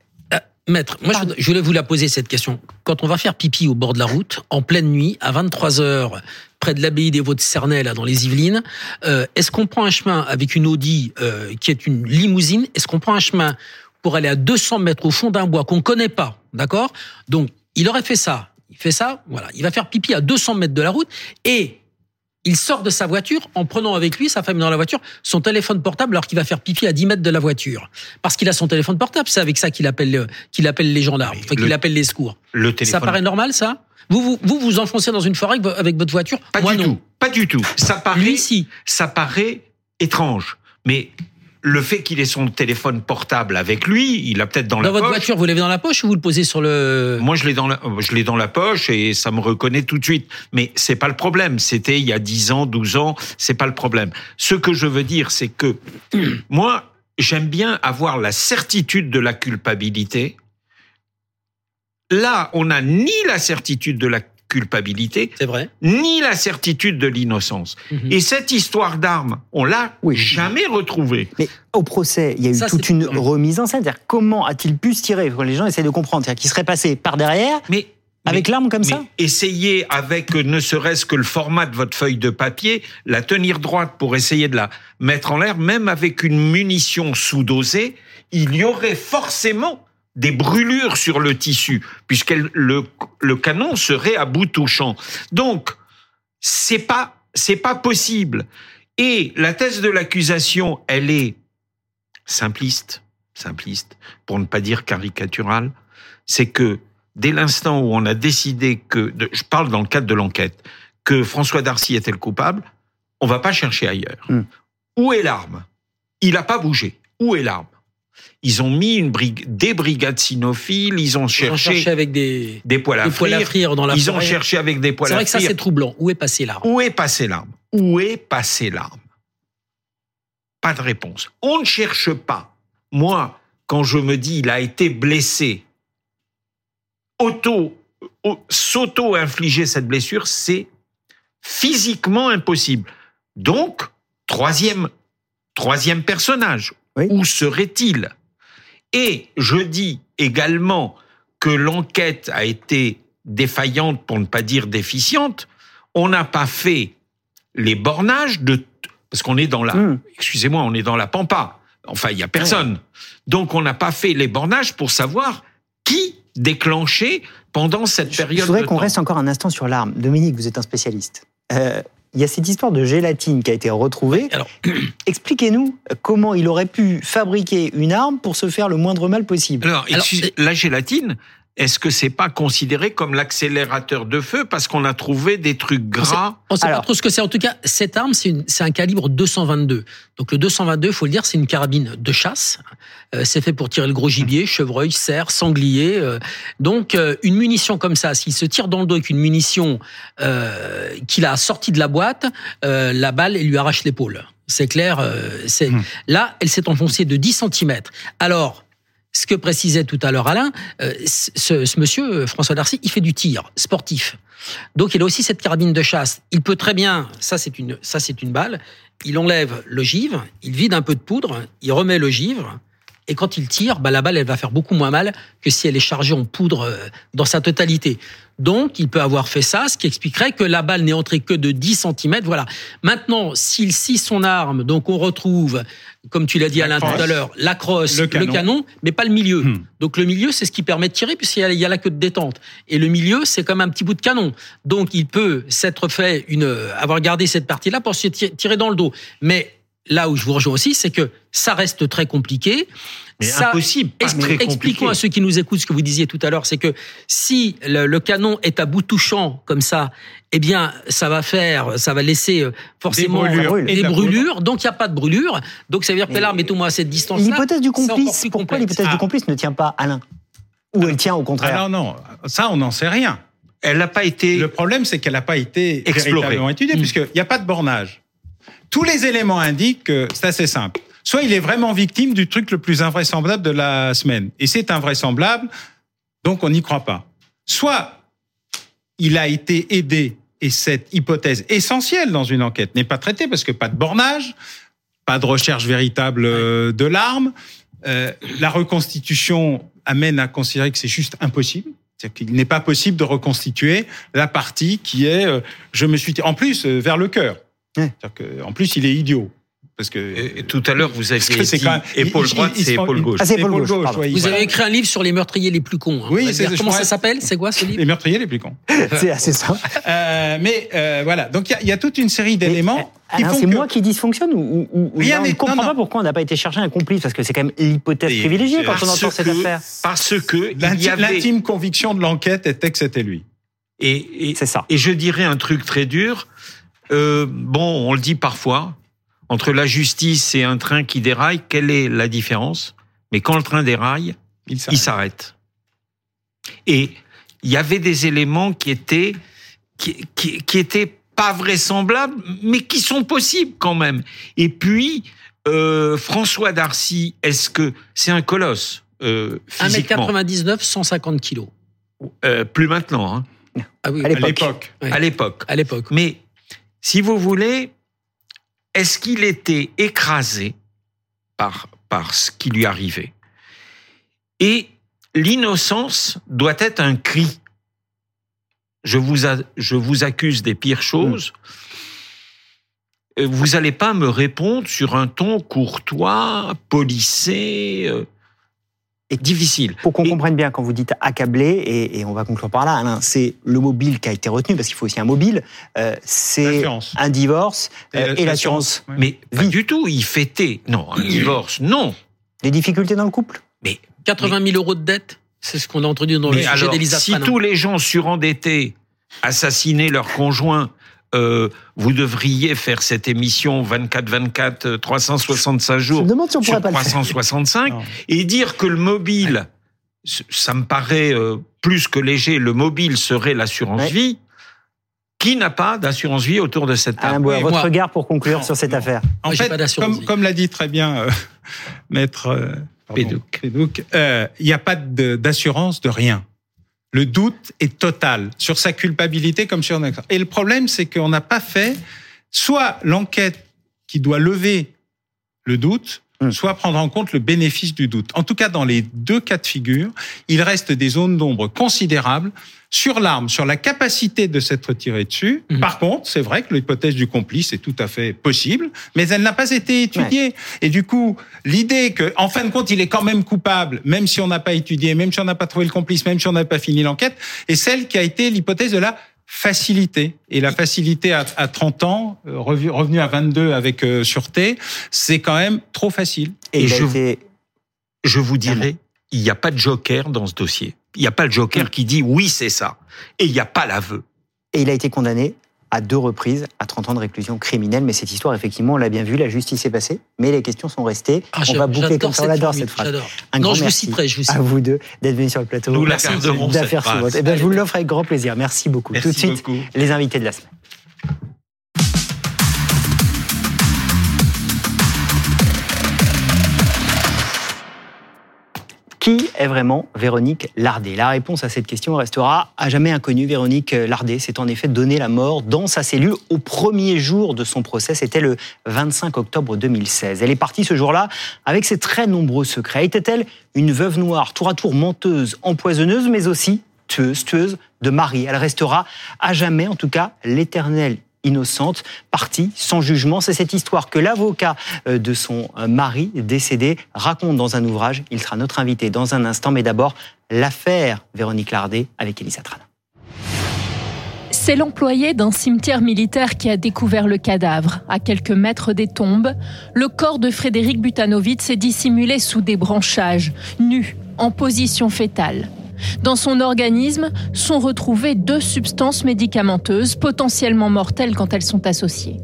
Maître, moi je, je voulais vous la poser cette question. Quand on va faire pipi au bord de la route, en pleine nuit, à 23 heures, près de l'abbaye des Vaux de Cernay, là dans les Yvelines, euh, est-ce qu'on prend un chemin avec une Audi euh, qui est une limousine? Est-ce qu'on prend un chemin pour aller à 200 mètres au fond d'un bois qu'on connaît pas, d'accord? Donc il aurait fait ça. Il fait ça, voilà. Il va faire pipi à 200 mètres de la route et il sort de sa voiture en prenant avec lui, sa femme dans la voiture, son téléphone portable alors qu'il va faire pipi à 10 mètres de la voiture. Parce qu'il a son téléphone portable, c'est avec ça qu'il appelle, euh, qu'il appelle les gendarmes, enfin, qu'il le- appelle les secours. Le téléphone. Ça paraît normal, ça? Vous, vous vous vous enfoncez dans une forêt avec vo- avec votre voiture? Pas Moi, du non. tout. Pas du tout. Ça paraît, Lui, si. ça paraît étrange. Mais le fait qu'il ait son téléphone portable avec lui, il a peut-être dans, Dans la votre poche. voiture, vous l'avez dans la poche ou vous le posez sur le... Moi, je l'ai dans la, je l'ai dans la poche et ça me reconnaît tout de suite. Mais c'est pas le problème. C'était il y a 10 ans, 12 ans. C'est pas le problème. Ce que je veux dire, c'est que (clears throat) moi, j'aime bien avoir la certitude de la culpabilité. Là, on n'a ni la certitude de la culpabilité, C'est vrai. ni la certitude de l'innocence. Mhm. Et cette histoire d'armes, on l'a Oui. jamais retrouvée. Mais au procès, il y a eu Ça, toute une remise en scène. C'est-à-dire, comment a-t-il pu se tirer Quand Les gens essaient de comprendre. C'est-à-dire qu'il serait passé par derrière Mais avec l'arme comme mais ça essayez avec euh, ne serait-ce que le format de votre feuille de papier, la tenir droite pour essayer de la mettre en l'air, même avec une munition sous-dosée, il y aurait forcément des brûlures sur le tissu, puisque le, le canon serait à bout touchant. Donc, c'est pas, c'est pas possible. Et la thèse de l'accusation, elle est simpliste, simpliste, pour ne pas dire caricaturale, c'est que dès l'instant où on a décidé que, je parle dans le cadre de l'enquête, que François Darcy était le coupable, on va pas chercher ailleurs. Hmm. Où est l'arme? Il n'a pas bougé. Où est l'arme? Ils ont mis une des brigades cynophiles, ils ont Ils ont cherché cherché avec des, des poils à des poils à frire, frire dans la ils ont cherché avec des poils C'est à vrai que ça, frire. c'est troublant. Où est passé l'arme? Où est passée l'arme? Où est passée l'arme? Pas de réponse. On ne cherche pas. Moi, quand je me dis il a été blessé, auto, au- s'auto-infliger cette blessure, c'est physiquement impossible. Donc, troisième, troisième personnage, Oui. où serait-il? Et je dis également que l'enquête a été défaillante, pour ne pas dire déficiente. On n'a pas fait les bornages de parce qu'on est dans la Hmm. excusez-moi, on est dans la pampa. Enfin, il y a personne. Donc on n'a pas fait les bornages pour savoir qui déclenchait pendant cette Je période voudrais de qu'on reste encore un instant sur l'arme. Dominique, vous êtes un spécialiste. Euh, Il y a cette histoire de gélatine qui a été retrouvée. Alors, (clears throat) Expliquez-nous comment il aurait pu fabriquer une arme pour se faire le moindre mal possible. Alors, la gélatine, est-ce que c'est pas considéré comme l'accélérateur de feu parce qu'on a trouvé des trucs gras? On sait Alors. pas trop ce que c'est. En tout cas, cette arme, c'est un calibre 222. Donc le 222, faut le dire, c'est une carabine de chasse. Euh, c'est fait pour tirer le gros gibier, chevreuil, cerf, sanglier. euh. donc euh, une munition comme ça, s'il se tire dans le dos avec une munition euh, qu'il a sortie de la boîte, euh, la balle, elle lui arrache l'épaule. C'est clair. euh, c'est Hmm. là, elle s'est enfoncée de 10 cm. Alors. Ce que précisait tout à l'heure Alain, euh, ce, ce monsieur euh, François Darcy, il fait du tir sportif. Donc il a aussi cette carabine de chasse. Il peut très bien, ça c'est une, ça c'est une balle. Il enlève le givre, il vide un peu de poudre, il remet le givre, et quand il tire, bah, la balle elle va faire beaucoup moins mal que si elle est chargée en poudre euh, dans sa totalité. Donc il peut avoir fait ça, ce qui expliquerait que la balle n'est entrée que de 10 cm. Voilà. Maintenant, s'il scie son arme, donc on retrouve, comme tu l'as dit La Alain tout à l'heure, la crosse, Le le canon. mais pas le milieu. Hmm. Donc le milieu, c'est ce qui permet de tirer, puisqu'il y a, a la queue de détente. Et le milieu, c'est comme un petit bout de canon. Donc il peut s'être fait une, avoir gardé cette partie-là pour se ti- tirer dans le dos. Mais là où je vous rejoins aussi, c'est que ça reste très compliqué. Mais Ça- impossible, pas Expli- très compliqué. Expliquons à ceux qui nous écoutent ce que vous disiez tout à l'heure, c'est que si le, le canon est à bout touchant comme ça, eh bien, ça va faire, ça va laisser euh, forcément Des brûlures et des brûlures. Donc, il n'y a pas de brûlure. Donc, ça veut dire que Et- l'arme est au moins à cette distance-là. L'hypothèse du complice, pourquoi complexe. l'hypothèse Ah. du complice ne tient pas Alain Ou elle tient au contraire Ah non, non, ça, on n'en sait rien. Elle n'a pas été. Le problème, c'est qu'elle n'a pas été Explorée. véritablement étudiée, Mm. puisqu'il n'y a pas de bornage. Tous les éléments indiquent que c'est assez simple. Soit il est vraiment victime du truc le plus invraisemblable de la semaine, et c'est invraisemblable, donc on n'y croit pas. Soit il a été aidé, et cette hypothèse essentielle dans une enquête n'est pas traitée, parce que pas de bornage, pas de recherche véritable euh, de l'arme, euh, la reconstitution amène à considérer que c'est juste impossible. C'est-à-dire qu'il n'est pas possible de reconstituer la partie qui est, euh, je me suis, en plus euh, vers le cœur. C'est-à-dire que, en plus, il est idiot. Parce que Et- et tout à l'heure, vous aviez c'est dit quand même- épaule droite, c'est épaule gauche. Ah, c'est épaule gauche, ouais, Vous voilà. avez écrit un livre sur les meurtriers les plus cons. hein, Oui. Comment ça s'appelle? C'est quoi ce livre? Les meurtriers les plus cons. (laughs) C'est assez ça. Euh, mais euh, voilà, donc il y a- il y, a toute une série d'éléments font c'est que moi qui dysfonctionne ou, ou, ou Rien on ne comprend non, pas non. pourquoi on n'a pas été chercher un complice? Parce que c'est quand même l'hypothèse Et privilégiée quand on entend cette affaire. Parce que l'intime conviction de l'enquête était que c'était lui. et, et, C'est ça. et je dirais un truc très dur. Euh, bon, on le dit parfois. Entre la justice et un train qui déraille, quelle est la différence? Mais quand le train déraille, Il s'arrête. Et il y avait des éléments qui étaient qui, qui, qui étaient pas vraisemblables, mais qui sont possibles quand même. Et puis euh, François Darcy, est-ce que c'est un colosse euh, physiquement? 1m99, 150 kilos. Euh, Plus maintenant, hein, Ah oui, À À l'époque. Ouais. à l'époque. à l'époque. Mais si vous voulez, est-ce qu'il était écrasé par, par ce qui lui arrivait? Et l'innocence doit être un cri. Je vous, accuse des pires choses. Euh, Vous n'allez pas me répondre sur un ton courtois, policé, Et- difficile. Pour qu'on comprenne bien, quand vous dites accablé, et, et on va conclure par là, Alain, c'est le mobile qui a été retenu, parce qu'il faut aussi un mobile, euh, c'est un divorce euh, et, l'assurance. Ouais. Mais pas Vie. du tout, il fêtait. Non, un divorce, non. Des difficultés dans le couple? 80 000 euros de dette, c'est ce qu'on a entendu dans le Mais sujet alors, d'Elisa si tous les gens surendettés assassinaient leur conjoint, euh, vous devriez faire cette émission 24-24, euh, 365 Je jours me demande si on sur pourrait pas le faire. 365 Non. et dire que le mobile, ça me paraît euh, plus que léger, le mobile serait l'assurance Ouais. vie. Qui n'a pas d'assurance vie autour de cette Alain table Oui, votre moi. regard pour conclure Non, sur cette non. affaire. En Moi, fait, pas comme, l'a dit très bien euh, maître euh, Pédouc. Il n'y a pas d'assurance de rien. Le doute est total sur sa culpabilité comme sur. Et le problème, c'est qu'on n'a pas fait soit l'enquête qui doit lever le doute. Soit prendre en compte le bénéfice du doute. En tout cas, dans les deux cas de figure, il reste des zones d'ombre considérables sur l'arme, sur la capacité de s'être tiré dessus. Mhm. Par contre, c'est vrai que l'hypothèse du complice est tout à fait possible, mais elle n'a pas été étudiée. Et du coup, l'idée que, en fin de compte, il est quand même coupable, même si on n'a pas étudié, même si on n'a pas trouvé le complice, même si on n'a pas fini l'enquête, est celle qui a été l'hypothèse de la facilité. Et la facilité à, à 30 ans, euh, revenu à 22 avec euh, sûreté, c'est quand même trop facile. Et, je- été Je vous dirais, il n'y a pas de joker dans ce dossier. Il n'y a pas le joker qui dit oui, c'est ça. Et il n'y a pas l'aveu. Et il a été condamné à deux reprises à 30 ans de réclusion criminelle. Mais cette histoire, effectivement, on l'a bien vu, la justice est passée, mais les questions sont restées. Ah, on va boucler j'adore comme ça, on cette adore cette phrase. Un Non, grand je vous merci citerai, je vous à citerai. vous deux d'être venus sur le plateau. Nous la Merci, garderons, cette d'affaires phrase. suivantes. Eh ben, je vous l'offre avec grand plaisir. Merci beaucoup. Merci Tout de suite, beaucoup. les invités de la semaine. Qui est vraiment Véronique Lardet? La réponse à cette question restera à jamais inconnue. Véronique Lardet s'est en effet donné la mort dans sa cellule au premier jour de son procès. C'était le 25 octobre 2016. Elle est partie ce jour-là avec ses très nombreux secrets. Était-elle une veuve noire, tour à tour menteuse, empoisonneuse, mais aussi tueuse, tueuse de mari? Elle restera à jamais, en tout cas, l'éternelle innocente, partie sans jugement. C'est cette histoire que l'avocat euh, de son euh, mari décédé raconte dans un ouvrage. Il sera notre invité dans un instant, mais d'abord l'affaire Véronique Lardet avec Elisa Trana. C'est l'employé d'un cimetière militaire qui a découvert le cadavre. À quelques mètres des tombes, le corps de Frédéric Butanovitz s'est dissimulé sous des branchages, nu, en position fétale. Dans son organisme sont retrouvées deux substances médicamenteuses potentiellement mortelles quand elles sont associées.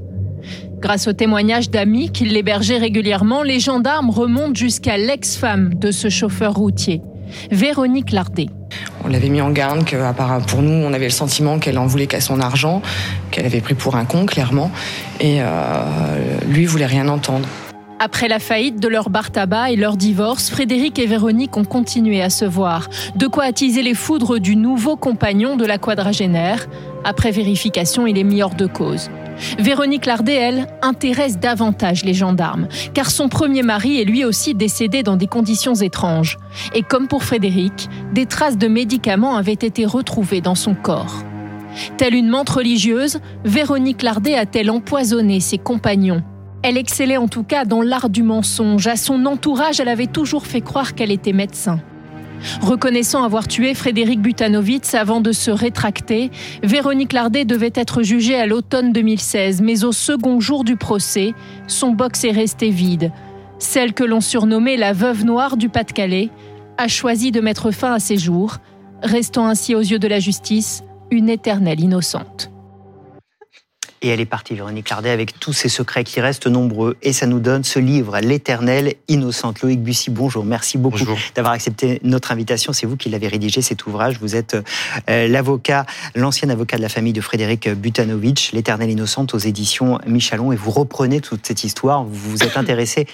Grâce aux témoignages d'amis qui l'hébergeaient régulièrement, les gendarmes remontent jusqu'à l'ex-femme de ce chauffeur routier. Véronique Lardet. On l'avait mis en garde que, pour nous, on avait le sentiment qu'elle en voulait qu'à son argent, qu'elle avait pris pour un con, clairement, et euh, lui voulait rien entendre. Après la faillite de leur bar tabac et leur divorce, Frédéric et Véronique ont continué à se voir. De quoi attiser les foudres du nouveau compagnon de la quadragénaire. Après vérification, il est mis hors de cause. Véronique Lardet, elle, intéresse davantage les gendarmes, car son premier mari est lui aussi décédé dans des conditions étranges. Et comme pour Frédéric, des traces de médicaments avaient été retrouvées dans son corps. Telle une menthe religieuse, Véronique Lardet a-t-elle empoisonné ses compagnons? Elle excellait en tout cas dans l'art du mensonge. À son entourage, elle avait toujours fait croire qu'elle était médecin. Reconnaissant avoir tué Frédéric Butanovitz avant de se rétracter, Véronique Lardet devait être jugée à l'automne 2016, mais au second jour du procès, son box est resté vide. Celle que l'on surnommait la veuve noire du Pas-de-Calais a choisi de mettre fin à ses jours, restant ainsi aux yeux de la justice une éternelle innocente. Et elle est partie, Véronique Lardet, avec tous ces secrets qui restent nombreux. Et ça nous donne ce livre, L'éternelle innocente. Loïc Bussy, bonjour. Merci beaucoup d'avoir accepté notre invitation. C'est vous qui l'avez rédigé, cet ouvrage. Vous êtes euh, l'avocat, l'ancien avocat de la famille de Frédéric Butanovitch, L'éternelle innocente aux éditions Michalon. Et vous reprenez toute cette histoire. Vous vous êtes (coughs) intéressé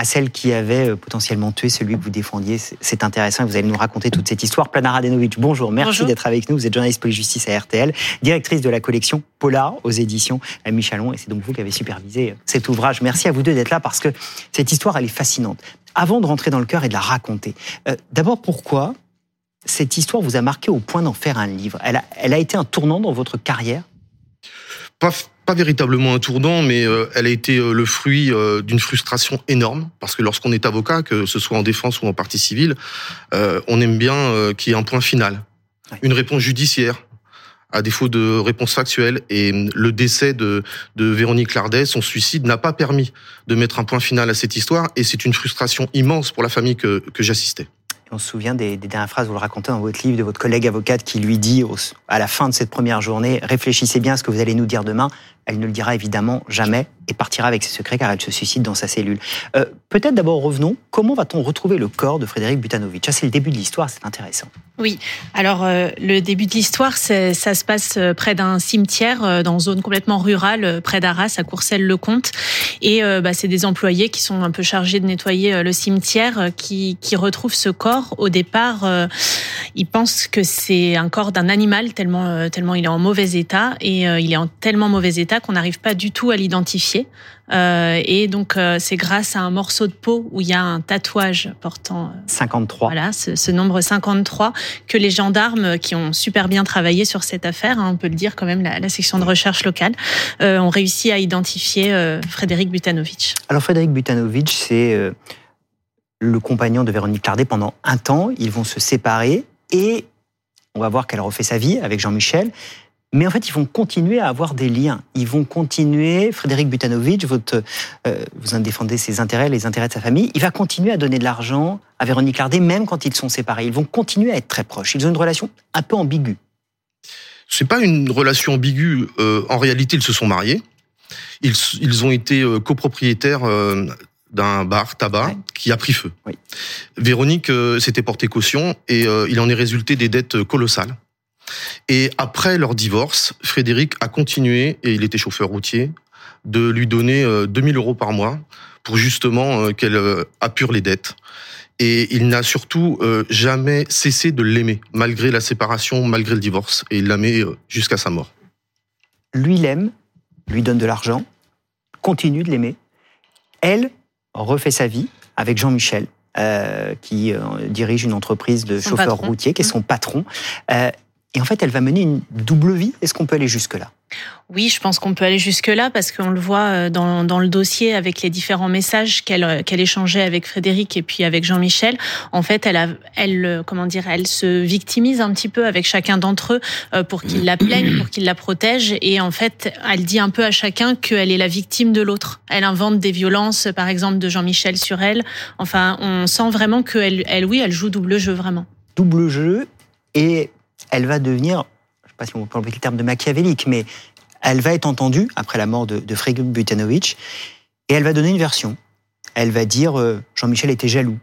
à celle qui avait euh, potentiellement tué celui que vous défendiez. C'est intéressant vous allez nous raconter toute cette histoire. Plana Radenovic, bonjour, merci d'être avec nous. Vous êtes journaliste police-justice à RTL, directrice de la collection Polar aux éditions Michalon, et c'est donc vous qui avez supervisé cet ouvrage. Merci à vous deux d'être là parce que cette histoire, elle est fascinante. Avant de rentrer dans le cœur et de la raconter, euh, d'abord pourquoi cette histoire vous a marqué au point d'en faire un livre? Elle a, elle a été un tournant dans votre carrière? Pas, pas véritablement un tournant, mais euh, elle a été euh, le fruit euh, d'une frustration énorme, parce que lorsqu'on est avocat, que ce soit en défense ou en partie civile, on aime bien qu'il y ait un point final, une réponse judiciaire, à défaut de réponse factuelle. Et le décès de, de Véronique Lardet, son suicide, n'a pas permis de mettre un point final à cette histoire, et c'est une frustration immense pour la famille que, que j'assistais. On se souvient des, des, dernières phrases, vous le racontez dans votre livre, de votre collègue avocate qui lui dit à la fin de cette première journée, réfléchissez bien à ce que vous allez nous dire demain. Elle ne le dira évidemment jamais et partira avec ses secrets car elle se suicide dans sa cellule. Euh, Peut-être d'abord revenons, comment va-t-on retrouver le corps de Frédéric Butanovitch? C'est le début de l'histoire, c'est intéressant. Oui, alors euh, le début de l'histoire, ça se passe euh, près d'un cimetière dans une zone complètement rurale, près d'Arras, à Courcelles-le-Comte. Et bah, c'est des employés qui sont un peu chargés de nettoyer le cimetière qui retrouvent ce corps. Au départ, ils pensent que c'est un corps d'un animal tellement, tellement il est en mauvais état. Et il est en tellement mauvais état qu'on n'arrive pas du tout à l'identifier. Euh, et donc, euh, c'est grâce à un morceau de peau où il y a un tatouage portant 53. Voilà, ce, ce, nombre 53 que les gendarmes qui ont super bien travaillé sur cette affaire, hein, on peut le dire quand même, la, la section de recherche locale, euh, ont réussi à identifier Frédéric Butanovitch. Alors, Frédéric Butanovitch, c'est le compagnon de Véronique Lardet pendant un temps. Ils vont se séparer et on va voir qu'elle refait sa vie avec Jean-Michel. Mais en fait, ils vont continuer à avoir des liens. Ils vont continuer, Frédéric Butanovitch, votre, euh, vous en défendez ses intérêts, les intérêts de sa famille, il va continuer à donner de l'argent à Véronique Lardet, même quand ils sont séparés. Ils vont continuer à être très proches. Ils ont une relation un peu ambiguë. C'est pas une relation ambiguë. Euh, en réalité, ils se sont mariés. Ils, ont été euh, copropriétaires d'un bar tabac ouais. qui a pris feu. Oui. Véronique euh, s'était portée caution et euh, il en est résulté des dettes colossales. Et après leur divorce, Frédéric a continué, et il était chauffeur routier, de lui donner 2000 euros par mois pour justement qu'elle appure les dettes. Et il n'a surtout jamais cessé de l'aimer, malgré la séparation, malgré le divorce. Et il l'aimait jusqu'à sa mort. Lui l'aime, lui donne de l'argent, continue de l'aimer. Elle refait sa vie avec Jean-Michel, euh, qui euh, dirige une entreprise de chauffeurs routiers, qui est son patron. Euh, et en fait, elle va mener une double vie. Est-ce qu'on peut aller jusque-là? Oui, je pense qu'on peut aller jusque-là parce qu'on le voit euh, dans, le dossier avec les différents messages qu'elle euh, qu'elle échangeait avec Frédéric et puis avec Jean-Michel. En fait, elle, euh, comment dire, elle se victimise un petit peu avec chacun d'entre eux pour qu'il la plaigne, pour qu'il la protège. Et en fait, elle dit un peu à chacun qu'elle est la victime de l'autre. Elle invente des violences, par exemple, de Jean-Michel sur elle. Enfin, on sent vraiment qu'elle, elle, oui, elle joue double jeu vraiment. Double jeu et elle va devenir pas si on peut employer le terme de machiavélique, mais elle va être entendue après la mort de, de Frédéric Butanovitch et elle va donner une version. Elle va dire euh, Jean-Michel était jaloux.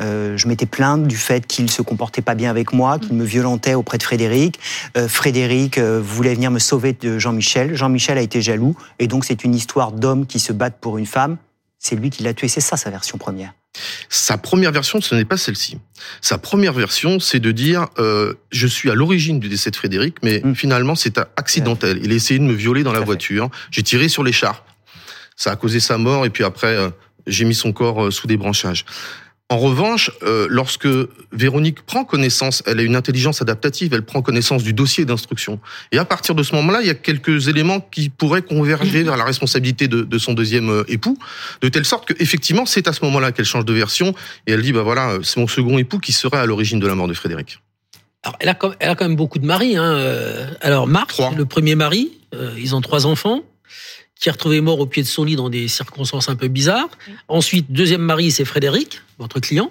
Euh, je m'étais plainte du fait qu'il se comportait pas bien avec moi, qu'il me violentait auprès de Frédéric. Euh, Frédéric voulait venir me sauver de Jean-Michel. Jean-Michel a été jaloux. Et donc, c'est une histoire d'hommes qui se battent pour une femme. C'est lui qui l'a tué. C'est ça, sa version première. Sa première version, ce n'est pas celle-ci. Sa première version, c'est de dire euh, je suis à l'origine du décès de Frédéric, mais finalement c'est accidentel. Il a essayé de me violer dans la voiture. J'ai tiré sur l'écharpe. Ça a causé sa mort et puis après euh, j'ai mis son corps euh, sous des branchages. En revanche, euh, lorsque Véronique prend connaissance, elle a une intelligence adaptative, elle prend connaissance du dossier d'instruction. Et à partir de ce moment-là, il y a quelques éléments qui pourraient converger vers la responsabilité de, de son deuxième euh, époux, de telle sorte que effectivement, c'est à ce moment-là qu'elle change de version et elle dit bah voilà, euh, c'est mon second époux qui serait à l'origine de la mort de Frédéric. Alors, elle a, quand- elle a quand même beaucoup de maris. Hein. Alors, Marc, le premier mari, euh, ils ont trois enfants, qui est retrouvé mort au pied de son lit dans des circonstances un peu bizarres. Ensuite, deuxième mari, c'est Frédéric, votre client.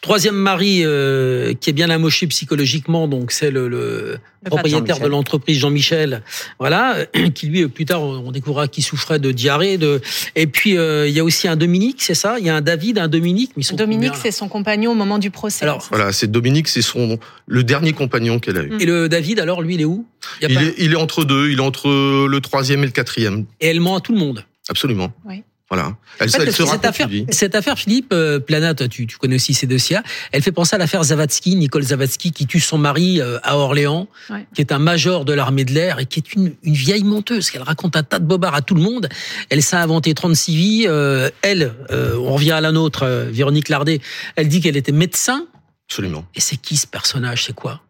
Troisième mari, euh, qui est bien amoché psychologiquement, donc c'est le, le propriétaire de Jean-Michel. l'entreprise Jean-Michel, voilà, (clears throat) qui lui, plus tard, on découvrira qu'il souffrait de diarrhée. De... Et puis, euh, il y a aussi un Dominique, c'est ça? Il y a un David, un Dominique. Mais ils sont Dominique, c'est son compagnon au moment du procès. Alors, Voilà, c'est Dominique, c'est son le dernier compagnon qu'elle a eu. Et le David, alors, lui, il est où? Il y a Il pas- est, il est entre deux, il est entre le troisième et le quatrième. Et elle ment à tout le monde. Absolument. Oui. Voilà. Elle, En fait, elle se cette, affaire, cette Philippe euh, Plana, toi, tu, tu connais aussi ces dossiers. Elle fait penser à l'affaire Zavatsky, Nicole Zavatsky, qui tue son mari euh, à Orléans, Ouais. qui est un major de l'armée de l'air et qui est une, une vieille menteuse. qu'elle raconte un tas de bobards à tout le monde. Elle s'est inventé 36 vies. Euh, elle, euh, on revient à la nôtre, euh, Véronique Lardet. Elle dit qu'elle était médecin. Absolument. Et c'est qui ce personnage? C'est quoi?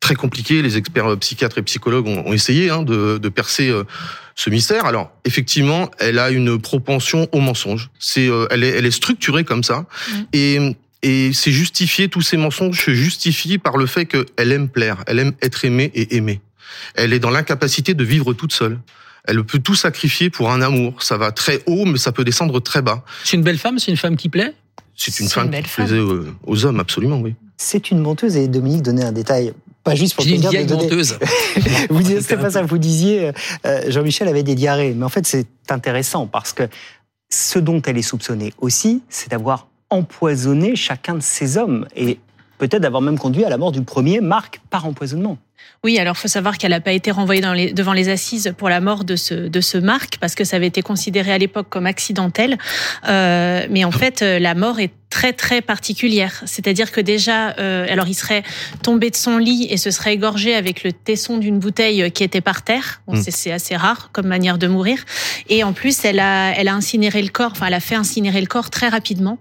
Très compliqué. Les experts euh, psychiatres et psychologues ont, ont essayé hein, de, de percer euh, ce mystère. Alors, effectivement, elle a une propension au mensonge. C'est, euh, elle, est, elle est structurée comme ça. Et, et c'est justifié, tous ces mensonges se justifient par le fait qu'elle aime plaire, elle aime être aimée et aimée. Elle est dans l'incapacité de vivre toute seule. Elle peut tout sacrifier pour un amour. Ça va très haut, mais ça peut descendre très bas. C'est une belle femme? C'est une femme qui plaît? C'est une C'est femme une belle qui plaisait aux, aux hommes, absolument, oui. C'est une menteuse et Dominique donnait un détail. Pas juste pour une dire de donner- (laughs) vous disiez, (laughs) c'était pas ça, vous disiez, euh, Jean-Michel avait des diarrhées. Mais en fait, c'est intéressant parce que ce dont elle est soupçonnée aussi, c'est d'avoir empoisonné chacun de ces hommes et peut-être d'avoir même conduit à la mort du premier, Marc, par empoisonnement. Oui, alors faut savoir qu'elle n'a pas été renvoyée dans les- devant les assises pour la mort de ce, de ce Marc, parce que ça avait été considéré à l'époque comme accidentel. Euh, mais en fait, euh, la mort est très très particulière. C'est-à-dire que déjà, euh, alors il serait tombé de son lit et se serait égorgé avec le tesson d'une bouteille euh, qui était par terre. Bon, Mm. c'est- C'est assez rare comme manière de mourir. Et en plus, elle a, elle a incinéré le corps. Enfin, elle a fait incinérer le corps très rapidement.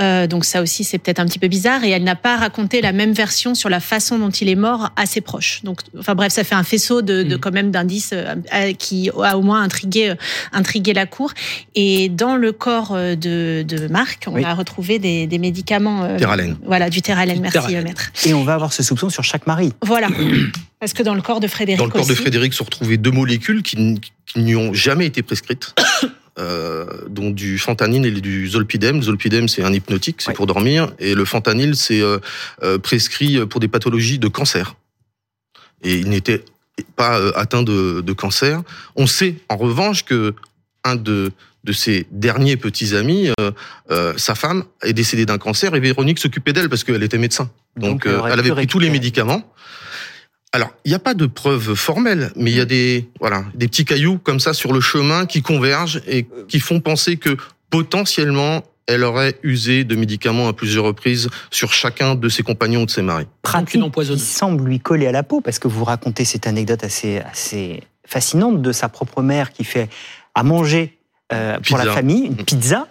Euh, donc ça aussi, c'est peut-être un petit peu bizarre. Et elle n'a pas raconté la même version sur la façon dont il est mort à ses proches. Donc, enfin bref, ça fait un faisceau de, de quand même d'indices euh, qui a au moins intrigué, euh, intrigué la cour. Et dans le corps euh, de, de Marc, on Oui. a retrouvé des, des médicaments. euh, Terralène. Voilà, du Terralène. Merci, Terralène. maître. Et on va avoir ce soupçon sur chaque mari. Voilà. (clears throat) Parce que dans le corps de Frédéric Dans le corps de Frédéric se retrouvaient deux molécules qui, qui n'y ont jamais été prescrites, (coughs) euh, dont du fentanyl et du zolpidem. Le zolpidem, c'est un hypnotique, c'est pour dormir, et le fentanyl, c'est euh, euh, prescrit pour des pathologies de cancer. Et il n'était pas euh, atteint de, de cancer. On sait, en revanche, que un de de ses derniers petits amis, euh, euh, sa femme est décédée d'un cancer et Véronique s'occupait d'elle parce qu'elle était médecin. Donc, Donc, elle euh, avait pris tous les médicaments. Alors, il n'y a pas de preuves formelles, mais il y a des voilà des petits cailloux comme ça sur le chemin qui convergent et qui font penser que potentiellement elle aurait usé de médicaments à plusieurs reprises sur chacun de ses compagnons ou de ses maris. pratique qui semble lui coller à la peau, parce que vous racontez cette anecdote assez, assez fascinante de sa propre mère qui fait à manger euh, pour la Pizza. famille, une pizza,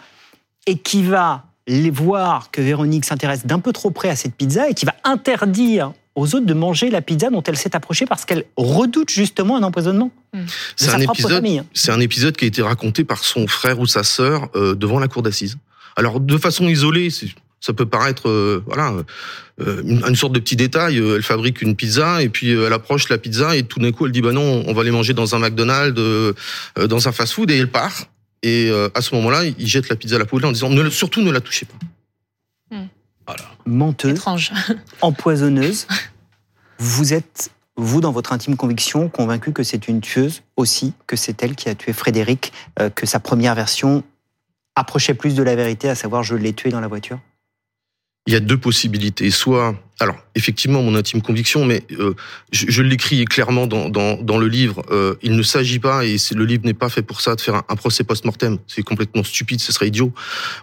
et qui va les voir que Véronique s'intéresse d'un peu trop près à cette pizza et qui va interdire aux autres de manger la pizza dont elle s'est approchée parce qu'elle redoute justement un empoisonnement. de C'est un épisode. un épisode qui a été raconté par son frère ou sa sœur euh, devant la cour d'assises. Alors de façon isolée, ça peut paraître euh, voilà euh, une, sorte de petit détail. Euh, Elle fabrique une pizza et puis elle approche la pizza et tout d'un coup elle dit bah non, on va les manger dans un McDonald's, euh, dans un fast-food et elle part. Et euh, à ce moment-là, il jette la pizza à la poubelle en disant ne, surtout ne la touchez pas. menteuse, Étrange. (laughs) empoisonneuse. Vous êtes, vous, dans votre intime conviction, convaincu que c'est une tueuse aussi, que c'est elle qui a tué Frédéric, euh, que sa première version approchait plus de la vérité, à savoir je l'ai tué dans la voiture? Il y a deux possibilités. Soit, alors effectivement, mon intime conviction, mais euh, je, je l'écris clairement dans, dans, dans, le livre. Euh, il ne s'agit pas, et le livre n'est pas fait pour ça, de faire un, procès post-mortem. C'est complètement stupide, ce serait idiot.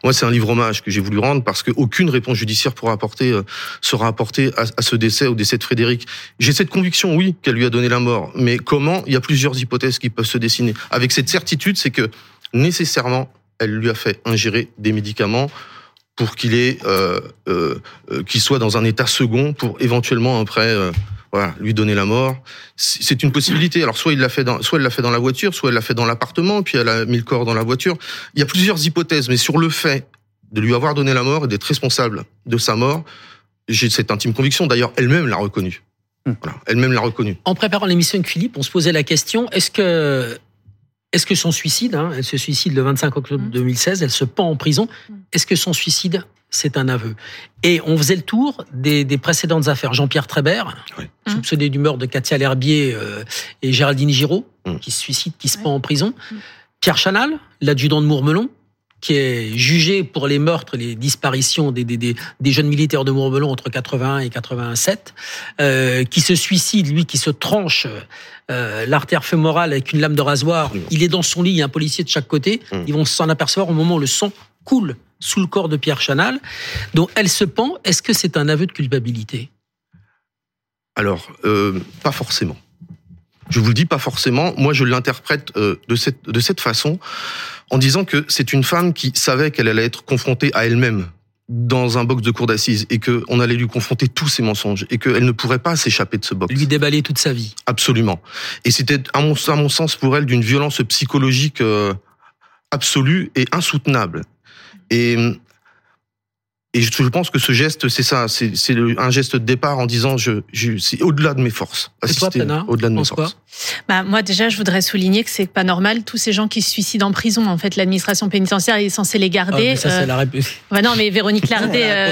Moi, c'est un livre hommage que j'ai voulu rendre parce qu'aucune réponse judiciaire pourra apporter, euh, sera apportée à, à, ce décès, au décès de Frédéric. J'ai cette conviction, oui, qu'elle lui a donné la mort. Mais comment? Il y a plusieurs hypothèses qui peuvent se dessiner. Avec cette certitude, c'est que nécessairement, elle lui a fait ingérer des médicaments pour qu'il ait, euh, euh, qu'il soit dans un état second pour éventuellement après, euh, voilà, lui donner la mort. C'est une possibilité. Alors soit il l'a fait dans, soit elle l'a fait dans la voiture, soit elle l'a fait dans l'appartement, puis elle a mis le corps dans la voiture. Il y a plusieurs hypothèses, mais sur le fait de lui avoir donné la mort et d'être responsable de sa mort, j'ai cette intime conviction. D'ailleurs, elle-même l'a reconnu. Voilà, elle-même l'a reconnu. En préparant l'émission avec Philippe, on se posait la question est-ce que est-ce que son suicide, hein, elle se suicide le 25 octobre 2016, elle se pend en prison, est-ce que son suicide, c'est un aveu? Et on faisait le tour des, des précédentes affaires. Jean-Pierre Trébert, oui. soupçonné du meurtre de Katia L'Herbier euh, et Géraldine Giraud, mmh. qui se suicide, qui se pend en prison. Mmh. Pierre Chanal, l'adjudant de Mourmelon, qui est jugé pour les meurtres, les disparitions des, des, des, des jeunes militaires de Mourmelon entre 81 et 87, euh, qui se suicide, lui, qui se tranche euh, l'artère fémorale avec une lame de rasoir. Mmh. Il est dans son lit, il y a un policier de chaque côté. Mmh. Ils vont s'en apercevoir au moment où le sang coule sous le corps de Pierre Chanal. Donc elle se pend. Est-ce que c'est un aveu de culpabilité? Alors, euh, pas forcément. Je vous le dis pas forcément. Moi, je l'interprète euh, de cette de cette façon, en disant que c'est une femme qui savait qu'elle allait être confrontée à elle-même dans un box de cour d'assises et que on allait lui confronter tous ses mensonges et qu'elle ne pourrait pas s'échapper de ce box. Lui déballer toute sa vie. Absolument. Et c'était à mon, à mon sens pour elle d'une violence psychologique euh, absolue et insoutenable. Et et je pense que ce geste, c'est ça, c'est un geste de départ en disant je, je c'est au-delà de mes forces. au-delà de mes forces. Bah, moi déjà, je voudrais souligner que c'est pas normal tous ces gens qui se suicident en prison. En fait, l'administration pénitentiaire est censée les garder. Oh, ça, c'est la réponse. (laughs) Bah non, mais Véronique Lardet. euh...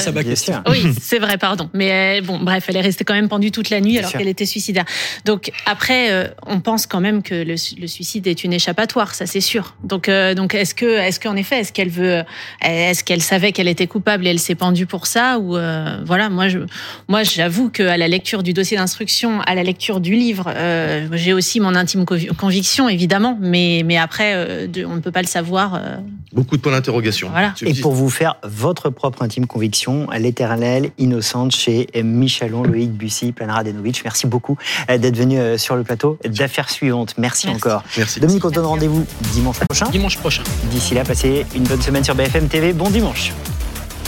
Oui, (laughs) c'est vrai, pardon. Mais bon, bref, elle est restée quand même pendue toute la nuit alors qu'elle était suicidaire. Donc après, euh, on pense quand même que le, le, suicide est une échappatoire, ça c'est sûr. Donc euh, donc est-ce que est-ce qu'en effet, est-ce qu'elle veut, est-ce qu'elle savait qu'elle était coupable et elle s'est pendue pour ça ou euh, voilà, moi je, moi j'avoue que à la lecture du dossier d'instruction, à la lecture du livre, euh, j'ai aussi mon intime conviction évidemment, mais mais après euh, on ne peut pas le savoir. euh. Beaucoup de points d'interrogation. Voilà. Et pour vous faire votre propre intime conviction, l'éternelle innocente chez Michelon, Loïc Bussy, Planara Denovic. Merci beaucoup d'être venu sur le plateau d'affaires suivantes. Merci, Merci. encore. Merci. Dominique, on donne rendez-vous dimanche prochain. Dimanche prochain. D'ici là, passez une bonne semaine sur BFM TV. Bon dimanche.